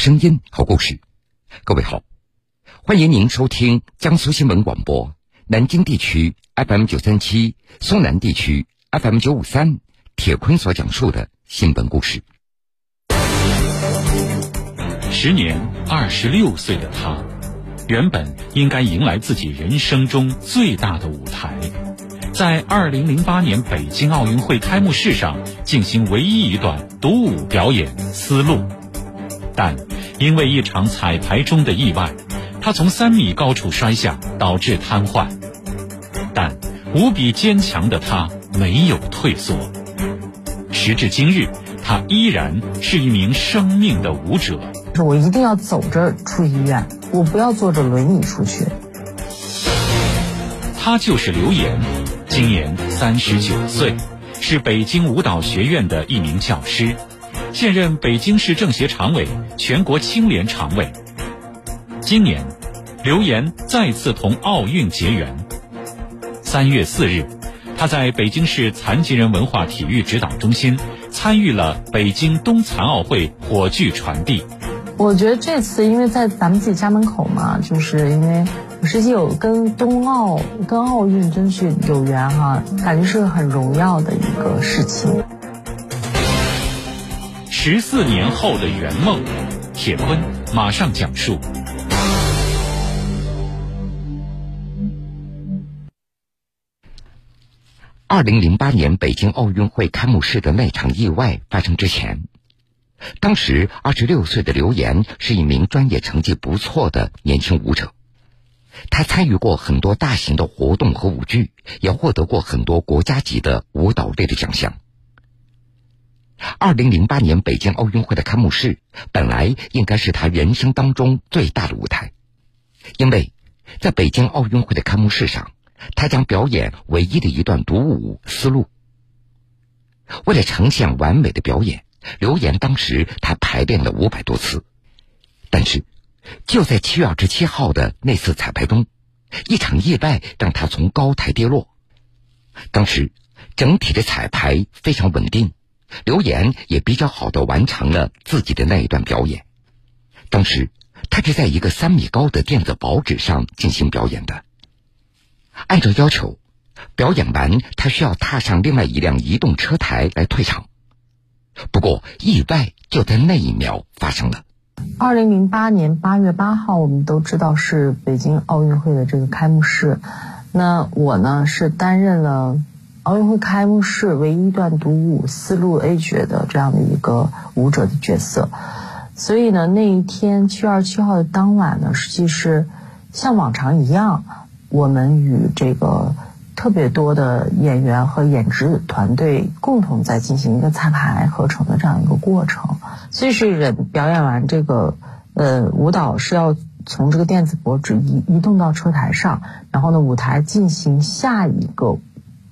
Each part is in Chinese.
声音，好故事。各位好，欢迎您收听江苏新闻广播南京地区 FM 九三七、苏南地区 FM 九五三。铁坤所讲述的新闻故事。时年二十六岁的他，原本应该迎来自己人生中最大的舞台。在二零零八年北京奥运会开幕式上进行唯一一段独舞表演《丝路》，但因为一场彩排中的意外，他从三米高处摔下，导致瘫痪。但无比坚强的他没有退缩，时至今日，他依然是一名生命的舞者。我一定要走着出医院，我不要坐着轮椅出去。他就是刘岩。今年三十九岁，是北京舞蹈学院的一名教师，现任北京市政协常委、全国青联常委。今年，刘岩再次同奥运结缘。三月四日，他在北京市残疾人文化体育指导中心参与了北京冬残奥会火炬传递。我觉得这次因为在咱们自己家门口嘛，就是因为。实际有跟冬奥、跟奥运真是有缘哈，感觉是很荣耀的一个事情。十四年后的圆梦，铁坤马上讲述。二零零八年北京奥运会开幕式的那场意外发生之前，当时二十六岁的刘岩是一名专业成绩不错的年轻舞者。他参与过很多大型的活动和舞剧，也获得过很多国家级的舞蹈类的奖项。二零零八年北京奥运会的开幕式本来应该是他人生当中最大的舞台，因为在北京奥运会的开幕式上，他将表演唯一的一段独舞《丝路》。为了呈现完美的表演，刘岩当时他排练了五百多次，但是。就在七月二十七号的那次彩排中，一场意外让他从高台跌落。当时整体的彩排非常稳定，刘岩也比较好的完成了自己的那一段表演。当时他是在一个三米高的电子薄纸上进行表演的。按照要求，表演完他需要踏上另外一辆移动车台来退场。不过意外就在那一秒发生了。二零零八年八月八号，我们都知道是北京奥运会的这个开幕式。那我呢是担任了奥运会开幕式唯一段独舞丝路 A 角的这样的一个舞者的角色。所以呢，那一天七月二十七号的当晚呢，实际是像往常一样，我们与这个。特别多的演员和演职团队共同在进行一个彩排合成的这样一个过程，所以是人表演完这个，呃，舞蹈是要从这个电子博纸移移动到车台上，然后呢，舞台进行下一个，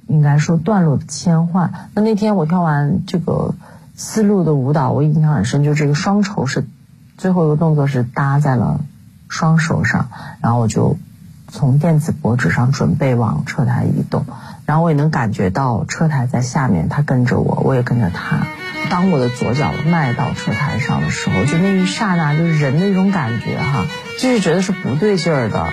应该说段落的切换。那那天我跳完这个丝路的舞蹈，我印象很深，就这个双手是最后一个动作是搭在了双手上，然后我就。从电子薄纸上准备往车台移动，然后我也能感觉到车台在下面，他跟着我，我也跟着他。当我的左脚迈到车台上的时候，就那一刹那，就是人的一种感觉哈，就是觉得是不对劲儿的。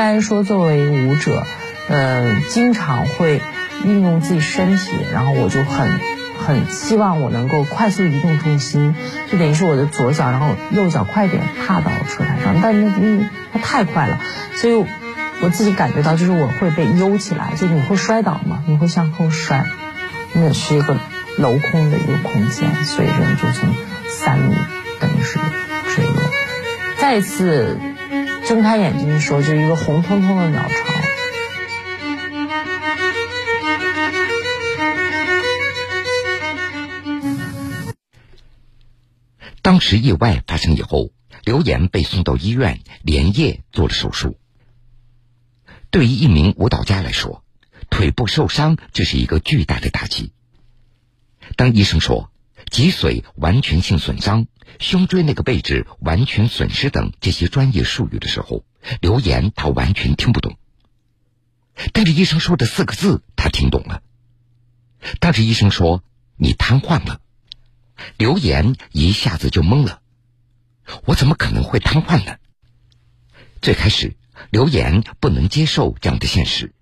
该说，作为舞者。呃，经常会运用自己身体，然后我就很很希望我能够快速移动重心，就等于是我的左脚，然后右脚快点踏到车台上，但是那那它太快了，所以我自己感觉到就是我会被悠起来，就你会摔倒嘛，你会向后摔，那是一个镂空的一个空间，所以人就从三米等于是坠落，再一次睁开眼睛的时候，就一个红彤彤的鸟巢。当时意外发生以后，刘岩被送到医院，连夜做了手术。对于一名舞蹈家来说，腿部受伤这是一个巨大的打击。当医生说脊髓完全性损伤、胸椎那个位置完全损失等这些专业术语的时候，刘岩他完全听不懂。但是医生说的四个字，他听懂了。但是医生说你瘫痪了，刘岩一下子就懵了。我怎么可能会瘫痪呢？最开始，刘岩不能接受这样的现实。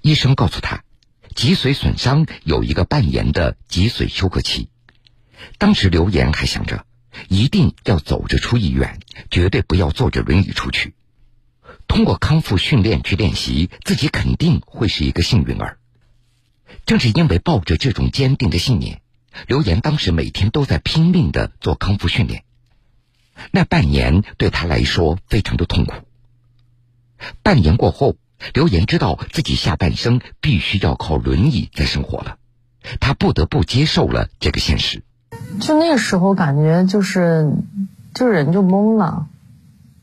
医生告诉他，脊髓损伤有一个半年的脊髓休克期。当时刘岩还想着，一定要走着出医院，绝对不要坐着轮椅出去。通过康复训练去练习，自己肯定会是一个幸运儿。正是因为抱着这种坚定的信念，刘岩当时每天都在拼命的做康复训练。那半年对他来说非常的痛苦。半年过后，刘岩知道自己下半生必须要靠轮椅在生活了，他不得不接受了这个现实。就那个时候，感觉就是，就人就懵了。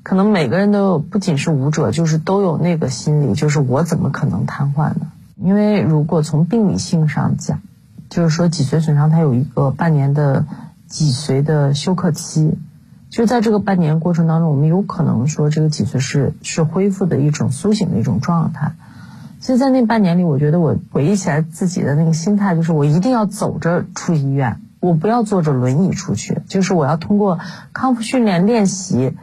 可能每个人都有，不仅是舞者，就是都有那个心理，就是我怎么可能瘫痪呢？因为如果从病理性上讲，就是说脊髓损伤它有一个半年的脊髓的休克期。就在这个半年过程当中，我们有可能说这个脊髓是是恢复的一种苏醒的一种状态。所以在那半年里，我觉得我回忆起来自己的那个心态，就是我一定要走着出医院，我不要坐着轮椅出去，就是我要通过康复训练练习，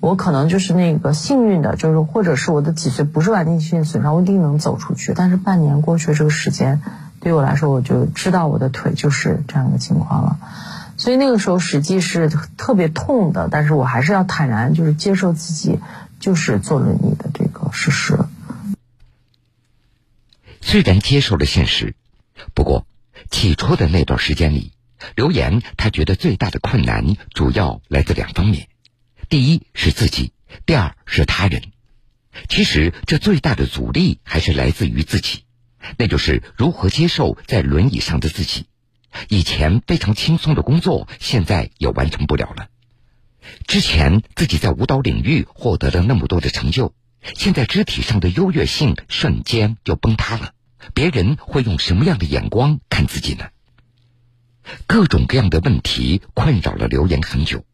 我可能就是那个幸运的，就是或者是我的脊髓不是完全性损伤，我一定能走出去。但是半年过去这个时间，对我来说，我就知道我的腿就是这样的情况了。所以那个时候实际是特别痛的，但是我还是要坦然，就是接受自己就是坐轮椅的这个事实。虽然接受了现实，不过起初的那段时间里，刘岩他觉得最大的困难主要来自两方面：第一是自己，第二是他人。其实这最大的阻力还是来自于自己，那就是如何接受在轮椅上的自己。以前非常轻松的工作，现在也完成不了了。之前自己在舞蹈领域获得了那么多的成就，现在肢体上的优越性瞬间就崩塌了。别人会用什么样的眼光看自己呢？各种各样的问题困扰了刘岩很久，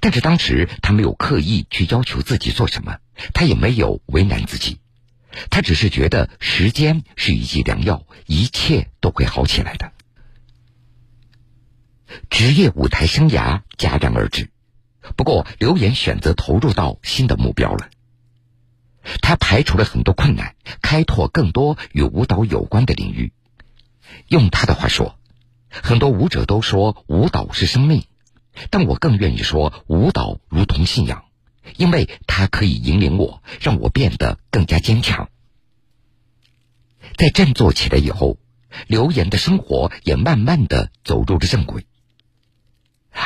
但是当时他没有刻意去要求自己做什么，他也没有为难自己，他只是觉得时间是一剂良药，一切都会好起来的。职业舞台生涯戛然而止，不过刘岩选择投入到新的目标了。他排除了很多困难，开拓更多与舞蹈有关的领域。用他的话说，很多舞者都说舞蹈是生命，但我更愿意说舞蹈如同信仰，因为它可以引领我，让我变得更加坚强。在振作起来以后，刘岩的生活也慢慢的走入了正轨。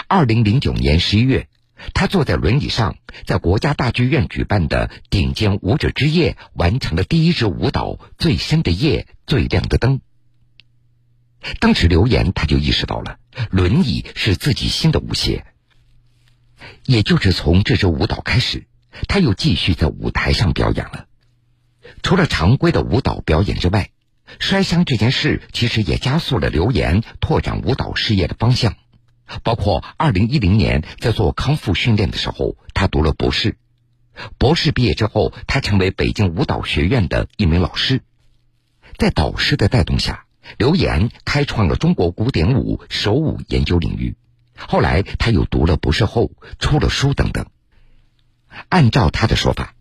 二零零九年十一月，他坐在轮椅上，在国家大剧院举办的顶尖舞者之夜完成了第一支舞蹈《最深的夜，最亮的灯》。当时刘岩他就意识到了，轮椅是自己新的舞鞋。也就是从这支舞蹈开始，他又继续在舞台上表演了。除了常规的舞蹈表演之外，摔伤这件事其实也加速了刘岩拓展舞蹈事业的方向。包括二零一零年在做康复训练的时候，他读了博士。博士毕业之后，他成为北京舞蹈学院的一名老师。在导师的带动下，刘岩开创了中国古典舞手舞研究领域。后来，他又读了博士后，出了书等等。按照他的说法，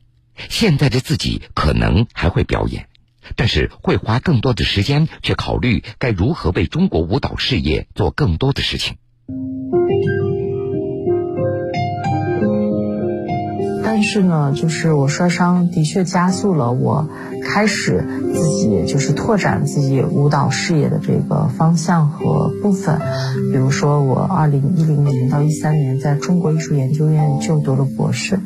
现在的自己可能还会表演，但是会花更多的时间去考虑该如何为中国舞蹈事业做更多的事情。但是呢，就是我摔伤的确加速了我开始自己就是拓展自己舞蹈事业的这个方向和部分。比如说，我二零一零年到一三年在中国艺术研究院就读了博士，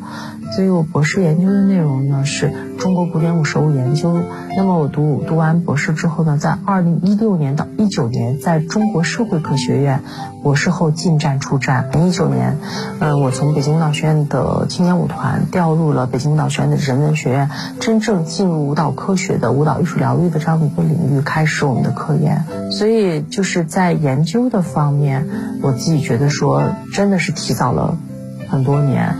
所以我博士研究的内容呢是中国古典舞手舞研究。那么我读读完博士之后呢，在二零一六年到一九年，在中国社会科学院博士后进站出站。一九年，嗯，我从北京舞蹈学院的青年舞团调入了北京舞蹈学院的人文学院，真正进入舞蹈科学的舞蹈艺术疗愈的这样的一个领域，开始我们的科研。所以就是在研究的方面，我自己觉得说，真的是提早了很多年。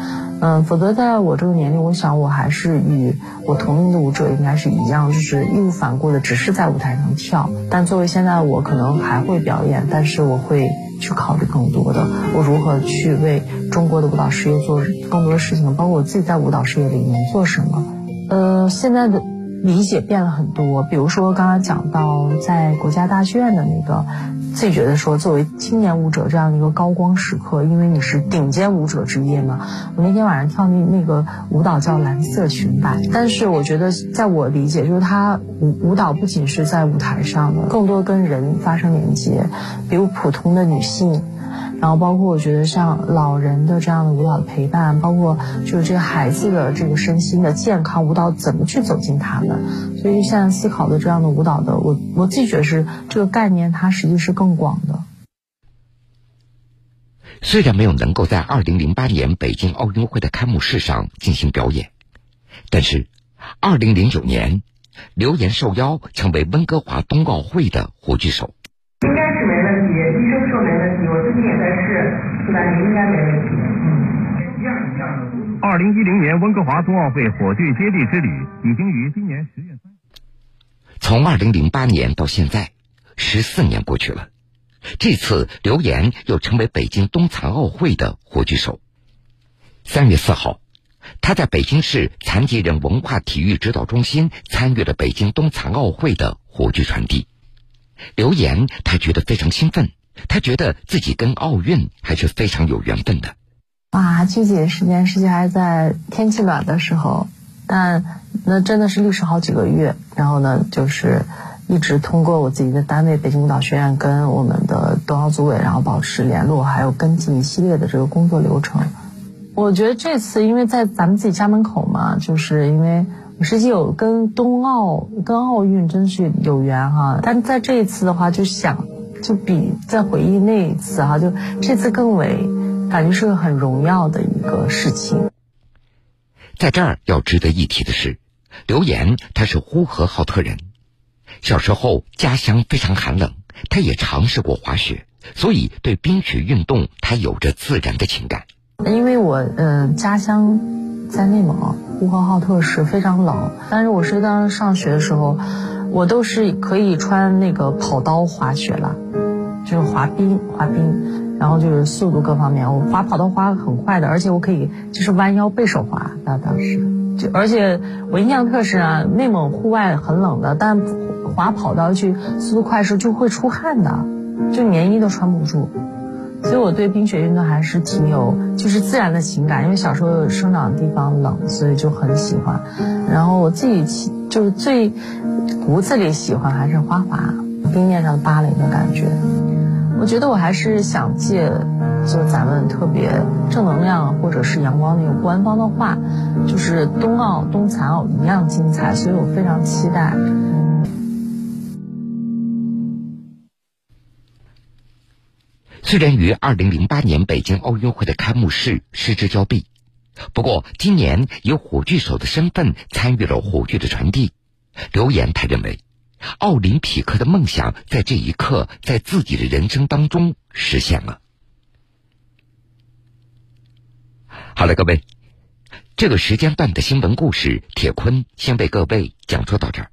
嗯，否则在我这个年龄，我想我还是与我同龄的舞者应该是一样，就是义无反顾的，只是在舞台上跳。但作为现在我，可能还会表演，但是我会去考虑更多的，我如何去为中国的舞蹈事业做更多的事情，包括我自己在舞蹈事业里面做什么。呃，现在的理解变了很多，比如说刚刚讲到在国家大剧院的那个。自己觉得说，作为青年舞者这样的一个高光时刻，因为你是顶尖舞者之夜嘛。我那天晚上跳那那个舞蹈叫《蓝色裙摆》，但是我觉得，在我理解，就是它舞舞蹈不仅是在舞台上的，更多跟人发生连接，比如普通的女性。然后包括我觉得像老人的这样的舞蹈的陪伴，包括就是这个孩子的这个身心的健康，舞蹈怎么去走进他们？所以现在思考的这样的舞蹈的，我我自己觉得是这个概念，它实际是更广的。虽然没有能够在二零零八年北京奥运会的开幕式上进行表演，但是二零零九年，刘岩受邀成为温哥华冬奥会的火炬手。应该是没问题，医生说没问题，我最近也在试，是吧？你应该没问题。嗯，一样一样的。二零一零年温哥华冬奥会火炬接力之旅已经于今年十月。从二零零八年到现在，十四年过去了。这次刘岩又成为北京冬残奥会的火炬手。三月四号，他在北京市残疾人文化体育指导中心参与了北京冬残奥会的火炬传递。刘岩，他觉得非常兴奋，他觉得自己跟奥运还是非常有缘分的。哇，具体的时间实际还是在天气暖的时候，但那真的是历时好几个月。然后呢，就是一直通过我自己的单位北京舞蹈学院跟我们的冬奥组委，然后保持联络，还有跟进一系列的这个工作流程。我觉得这次因为在咱们自己家门口嘛，就是因为。实际有跟冬奥、跟奥运真是有缘哈，但在这一次的话，就想就比在回忆那一次哈，就这次更为感觉是个很荣耀的一个事情。在这儿要值得一提的是，刘岩他是呼和浩特人，小时候家乡非常寒冷，他也尝试过滑雪，所以对冰雪运动他有着自然的情感。因为我嗯家乡在内蒙。呼和浩特市非常冷，但是我是当时上学的时候，我都是可以穿那个跑刀滑雪了，就是滑冰滑冰，然后就是速度各方面，我滑跑道滑很快的，而且我可以就是弯腰背手滑。那当时就而且我印象特深啊，内蒙户外很冷的，但滑跑道去速度快的时候就会出汗的，就棉衣都穿不住。所以我对冰雪运动还是挺有，就是自然的情感，因为小时候生长的地方冷，所以就很喜欢。然后我自己就是最骨子里喜欢还是花滑，冰面上芭蕾的感觉。我觉得我还是想借，就咱们特别正能量或者是阳光那个官方的话，就是冬奥冬残奥一样精彩，所以我非常期待。虽然与二零零八年北京奥运会的开幕式失之交臂，不过今年以火炬手的身份参与了火炬的传递。刘岩他认为，奥林匹克的梦想在这一刻在自己的人生当中实现了。好了，各位，这个时间段的新闻故事，铁坤先为各位讲述到这儿。